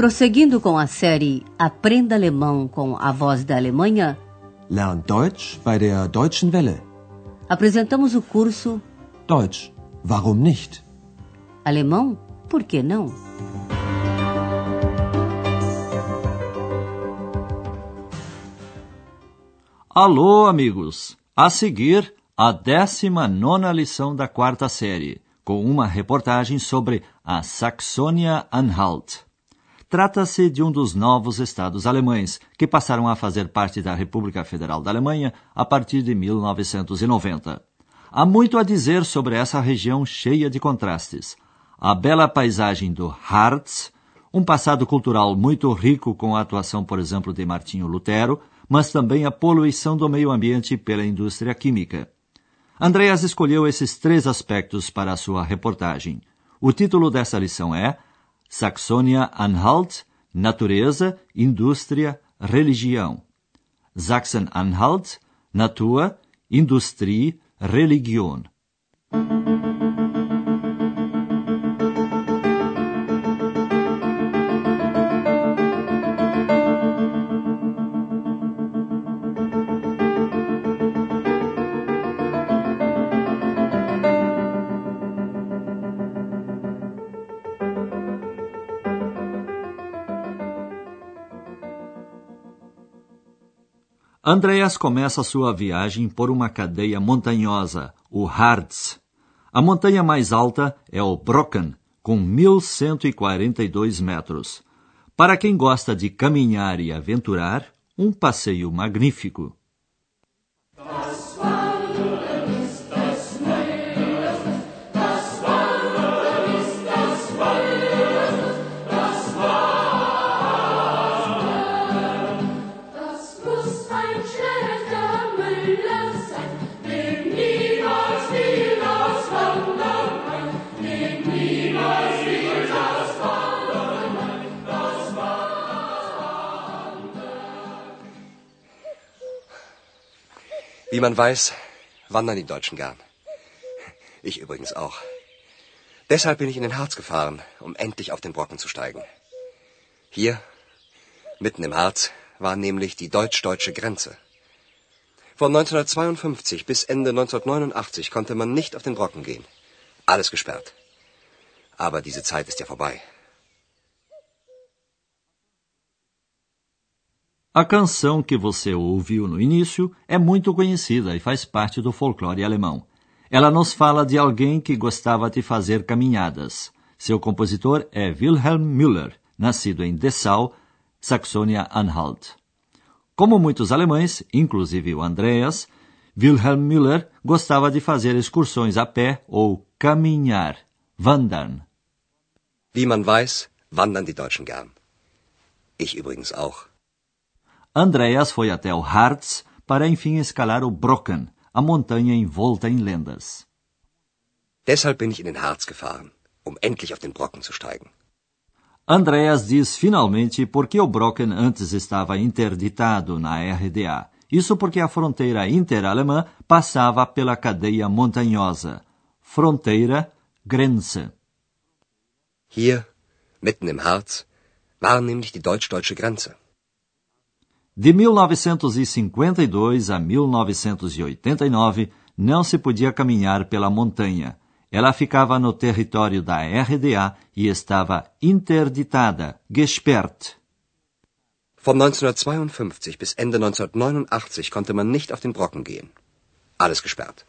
Prosseguindo com a série Aprenda Alemão com a Voz da Alemanha, Lern Deutsch bei der Deutschen Welle. apresentamos o curso Deutsch, warum nicht? Alemão, por que não? Alô, amigos! A seguir, a 19 lição da quarta série, com uma reportagem sobre a Saxônia-Anhalt. Trata-se de um dos novos estados alemães que passaram a fazer parte da República Federal da Alemanha a partir de 1990. Há muito a dizer sobre essa região cheia de contrastes. A bela paisagem do Harz, um passado cultural muito rico com a atuação, por exemplo, de Martinho Lutero, mas também a poluição do meio ambiente pela indústria química. Andreas escolheu esses três aspectos para a sua reportagem. O título dessa lição é Saxônia-Anhalt, Natureza, Indústria, Religião. Sachsen-Anhalt, Natur, Industrie, Religion. Andreas começa sua viagem por uma cadeia montanhosa, o Harz. A montanha mais alta é o Brocken, com 1.142 metros. Para quem gosta de caminhar e aventurar, um passeio magnífico. Wie man weiß, wandern die Deutschen gern. Ich übrigens auch. Deshalb bin ich in den Harz gefahren, um endlich auf den Brocken zu steigen. Hier, mitten im Harz, war nämlich die deutsch-deutsche Grenze. Von 1952 bis Ende 1989 konnte man nicht auf den Brocken gehen. Alles gesperrt. Aber diese Zeit ist ja vorbei. A canção que você ouviu no início é muito conhecida e faz parte do folclore alemão. Ela nos fala de alguém que gostava de fazer caminhadas. Seu compositor é Wilhelm Müller, nascido em Dessau, Saxônia-Anhalt. Como muitos alemães, inclusive o Andreas, Wilhelm Müller gostava de fazer excursões a pé ou caminhar, wandern. Wie man weiß, wandern die Deutschen gern. Ich übrigens auch. Andreas foi até o Harz para enfim escalar o Brocken, a montanha envolta em lendas. Deshalb bin ich in den Harz gefahren, um endlich auf den Brocken zu steigen. Andreas diz finalmente porque o Brocken antes estava interditado na RDA. Isso porque a fronteira interalemã passava pela cadeia montanhosa. Fronteira, Grenze. Hier, mitten im Harz, war nämlich die deutsch-deutsche Grenze. De 1952 a 1989, não se podia caminhar pela montanha. Ela ficava no território da RDA e estava interditada, gesperrt. Von 1952 bis Ende 1989 konnte man nicht auf den Brocken gehen. Alles gesperrt.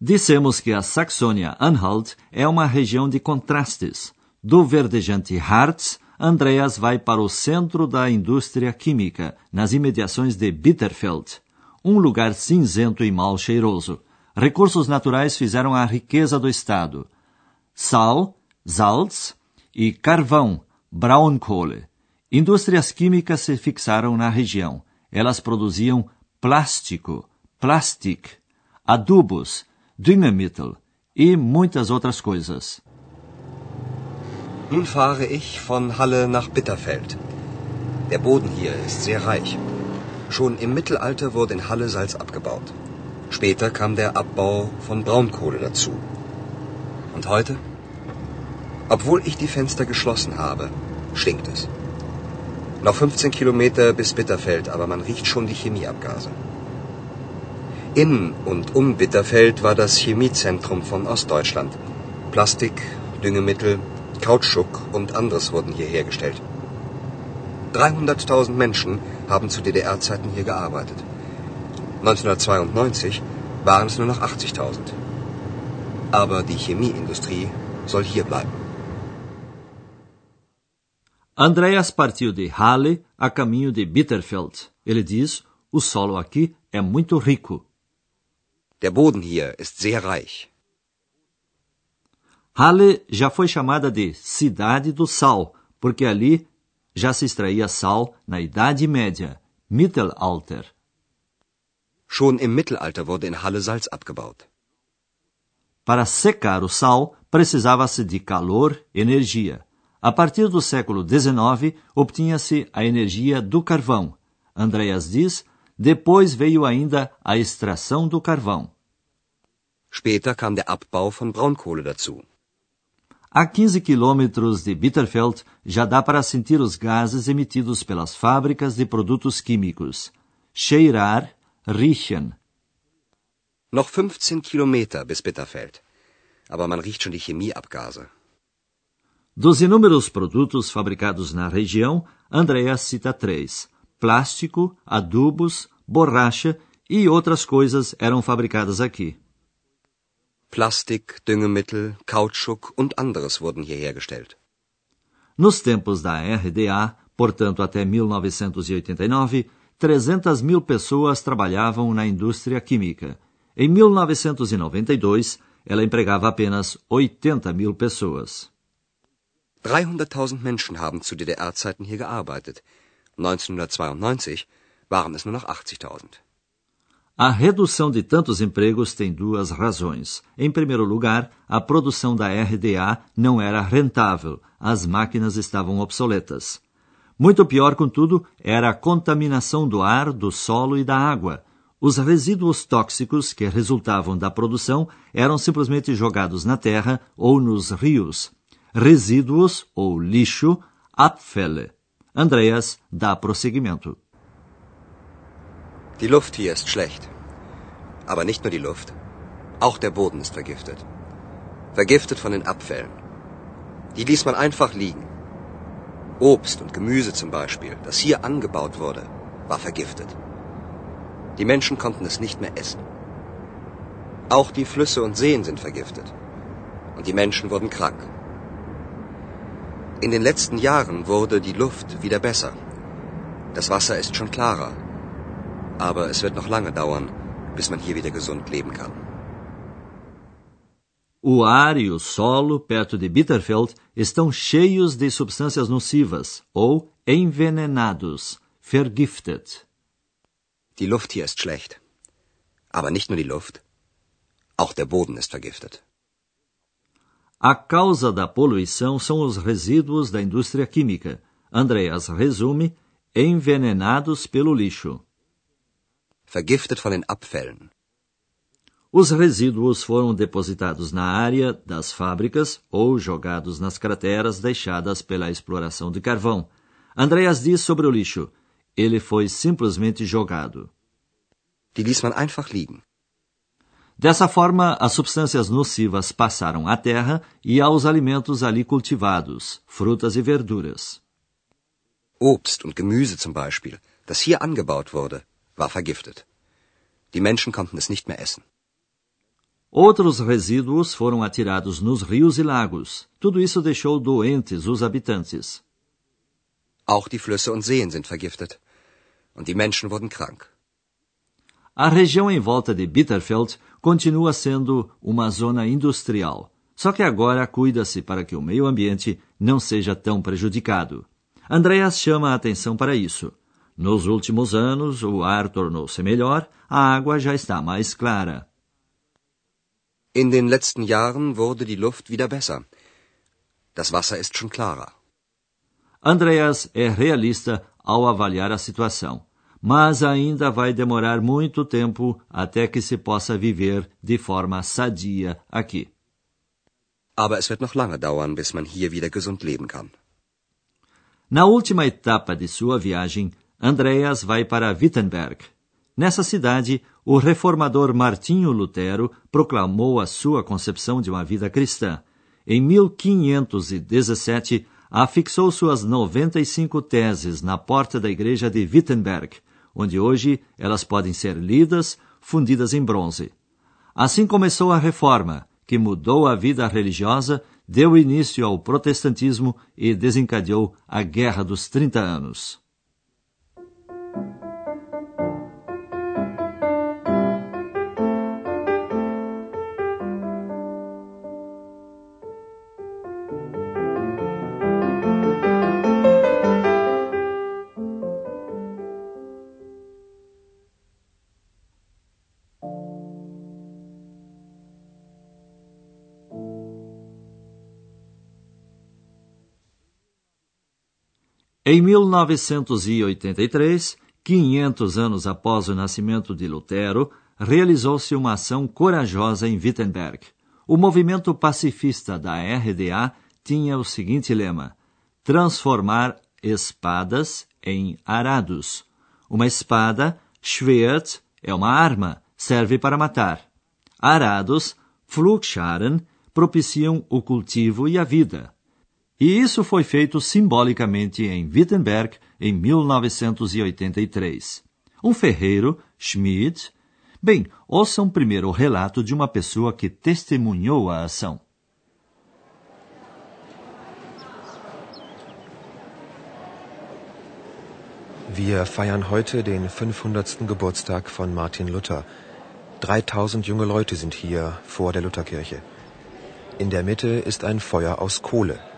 Dissemos que a Saxônia-Anhalt é uma região de contrastes. Do verdejante Harz, Andreas vai para o centro da indústria química, nas imediações de Bitterfeld, um lugar cinzento e mal cheiroso. Recursos naturais fizeram a riqueza do estado. Sal, Salz e carvão, Braunkohle. Indústrias químicas se fixaram na região. Elas produziam plástico, plastic, adubos, Düngemittel e muitas outras coisas. Nun fahre ich von Halle nach Bitterfeld. Der Boden hier ist sehr reich. Schon im Mittelalter wurde in Halle Salz abgebaut. Später kam der Abbau von Braunkohle dazu. Und heute? Obwohl ich die Fenster geschlossen habe, stinkt es. Noch 15 Kilometer bis Bitterfeld, aber man riecht schon die Chemieabgase. In und um Bitterfeld war das Chemiezentrum von Ostdeutschland. Plastik, Düngemittel, Kautschuk und anderes wurden hier hergestellt. 300.000 Menschen haben zu DDR-Zeiten hier gearbeitet. 1992 waren es nur noch 80.000. Aber die Chemieindustrie soll hier bleiben. Andreas partiu de Halle a caminho de Bitterfeld. Ele diz: o solo aqui é muito rico. Der Boden hier ist sehr reich. Halle já foi chamada de Cidade do Sal, porque ali já se extraía sal na Idade Média, Mittelalter. Schon im Mittelalter wurde in Halle Salz abgebaut. Para secar o sal, precisava-se de calor, energia. A partir do século XIX, obtinha-se a energia do carvão. Andreas diz, depois veio ainda a extração do carvão. Später kam der Abbau von Braunkohle dazu. A 15 quilômetros de Bitterfeld já dá para sentir os gases emitidos pelas fábricas de produtos químicos. Cheirar, riechen. Noch 15 Kilometer bis Bitterfeld. Aber man riecht schon die Chemieabgase. Dos inúmeros produtos fabricados na região, Andreas cita três: plástico, adubos, borracha e outras coisas eram fabricadas aqui. Plastik, Düngemittel, Kautschuk und anderes wurden hier hergestellt. Nos tempos da RDA, portanto até 1989, 300 mil pessoas trabalhavam na indústria química. Em 1992, ela empregava apenas 80 mil pessoas. 300.000 Menschen haben zu DDR-Zeiten hier gearbeitet. 1992 waren es nur noch 80.000. A redução de tantos empregos tem duas razões. Em primeiro lugar, a produção da RDA não era rentável, as máquinas estavam obsoletas. Muito pior, contudo, era a contaminação do ar, do solo e da água. Os resíduos tóxicos que resultavam da produção eram simplesmente jogados na terra ou nos rios. Resíduos ou lixo, Abfälle. Andreas dá prosseguimento. Die Luft hier ist schlecht. Aber nicht nur die Luft. Auch der Boden ist vergiftet. Vergiftet von den Abfällen. Die ließ man einfach liegen. Obst und Gemüse zum Beispiel, das hier angebaut wurde, war vergiftet. Die Menschen konnten es nicht mehr essen. Auch die Flüsse und Seen sind vergiftet. Und die Menschen wurden krank. In den letzten Jahren wurde die Luft wieder besser. Das Wasser ist schon klarer. Aber es wird noch lange dauern, bis man hier wieder gesund leben kann. O ar e o solo perto de Bitterfeld estão cheios de substâncias nocivas ou envenenados, vergiftet. Die Luft hier ist schlecht. Aber nicht nur die Luft. Auch der Boden ist vergiftet. A causa da poluição são os resíduos da indústria química. Andreas resume: envenenados pelo lixo. Vergiftet von den Abfällen. Os resíduos foram depositados na área das fábricas ou jogados nas crateras deixadas pela exploração de carvão. Andreas diz sobre o lixo: ele foi simplesmente jogado. Die ließ man einfach liegen. Dessa forma, as substâncias nocivas passaram à terra e aos alimentos ali cultivados, frutas e verduras. Obst und Gemüse zum Beispiel, das hier angebaut wurde, war vergiftet. Die Menschen konnten es nicht mehr essen. Outros resíduos foram atirados nos rios e lagos. Tudo isso deixou doentes os habitantes. Auch die Flüsse und Seen sind vergiftet. Und die Menschen wurden krank. A região em volta de Bitterfeld continua sendo uma zona industrial. Só que agora cuida-se para que o meio ambiente não seja tão prejudicado. Andreas chama a atenção para isso. Nos últimos anos, o ar tornou-se melhor, a água já está mais clara. In den letzten Jahren wurde die Luft wieder besser. Das Wasser ist schon klarer. Andreas é realista ao avaliar a situação, mas ainda vai demorar muito tempo até que se possa viver de forma sadia aqui. Aber es wird noch lange dauern, bis man hier wieder gesund leben kann. Na última etapa de sua viagem, Andreas vai para Wittenberg. Nessa cidade, o reformador Martinho Lutero proclamou a sua concepção de uma vida cristã. Em 1517, afixou suas 95 teses na porta da igreja de Wittenberg, onde hoje elas podem ser lidas, fundidas em bronze. Assim começou a reforma, que mudou a vida religiosa, deu início ao protestantismo e desencadeou a Guerra dos Trinta Anos. Em 1983, 500 anos após o nascimento de Lutero, realizou-se uma ação corajosa em Wittenberg. O movimento pacifista da RDA tinha o seguinte lema: transformar espadas em arados. Uma espada, Schwert, é uma arma, serve para matar. Arados, Pflugscharen, propiciam o cultivo e a vida. E isso foi feito simbolicamente em Wittenberg em 1983. Um ferreiro, Schmidt. Bem, ouçam primeiro o relato de uma pessoa que testemunhou a ação. Wir feiern heute den 500. Geburtstag von Martin Luther. 3000 junge Leute sind hier vor der Lutherkirche. In der Mitte ist ein Feuer aus Kohle.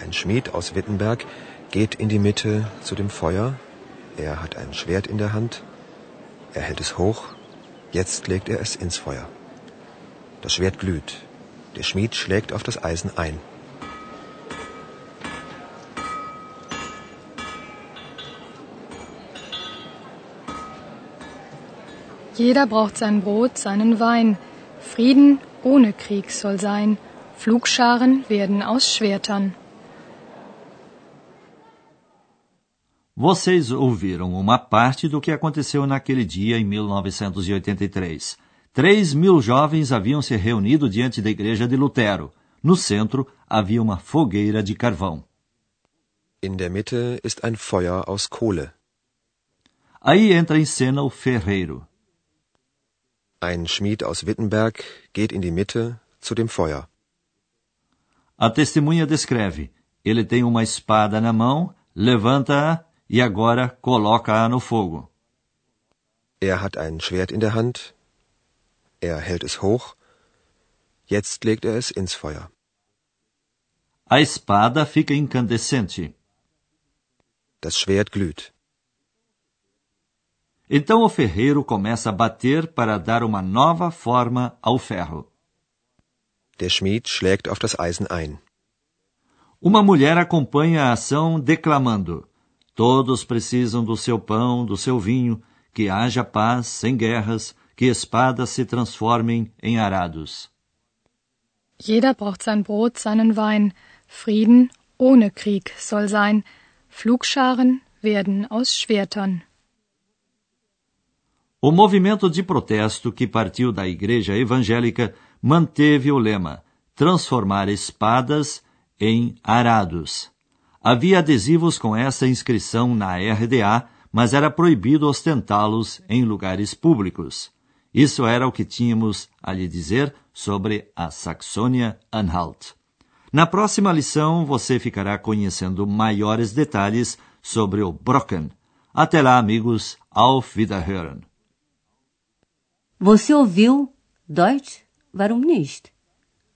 Ein Schmied aus Wittenberg geht in die Mitte zu dem Feuer. Er hat ein Schwert in der Hand. Er hält es hoch. Jetzt legt er es ins Feuer. Das Schwert glüht. Der Schmied schlägt auf das Eisen ein. Jeder braucht sein Brot, seinen Wein. Frieden ohne Krieg soll sein. Flugscharen werden aus Schwertern. Vocês ouviram uma parte do que aconteceu naquele dia em 1983. Três mil jovens haviam se reunido diante da igreja de Lutero. No centro havia uma fogueira de carvão. In der Mitte ist ein Feuer aus Kohle. Aí entra em cena o ferreiro. Ein Schmied aus Wittenberg geht in die Mitte zu dem Feuer. A testemunha descreve: ele tem uma espada na mão, levanta-a e agora coloca-a no fogo. Er hat ein Schwert in der Hand. Er hält es hoch. Jetzt legt er es ins Feuer. A espada fica incandescente. Das Schwert glüht. Então o ferreiro começa a bater para dar uma nova forma ao ferro. Der Schmied schlägt auf das Eisen ein. Uma mulher acompanha a ação declamando: Todos precisam do seu pão, do seu vinho, que haja paz sem guerras, que espadas se transformem em arados. Jeder braucht sein Brot, seinen Wein. Frieden ohne Krieg soll sein. Flugscharen werden aus Schwertern. O movimento de protesto que partiu da igreja evangélica manteve o lema transformar espadas em arados. Havia adesivos com essa inscrição na RDA, mas era proibido ostentá-los em lugares públicos. Isso era o que tínhamos a lhe dizer sobre a Saxônia-Anhalt. Na próxima lição, você ficará conhecendo maiores detalhes sobre o Brocken. Até lá, amigos. Auf Wiederhören. Você ouviu Deutsch? Warum nicht?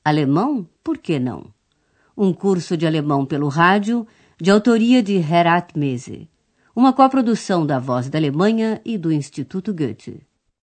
Alemão? Por que não? Um curso de alemão pelo rádio, de autoria de Herat Mese. Uma coprodução da Voz da Alemanha e do Instituto Goethe.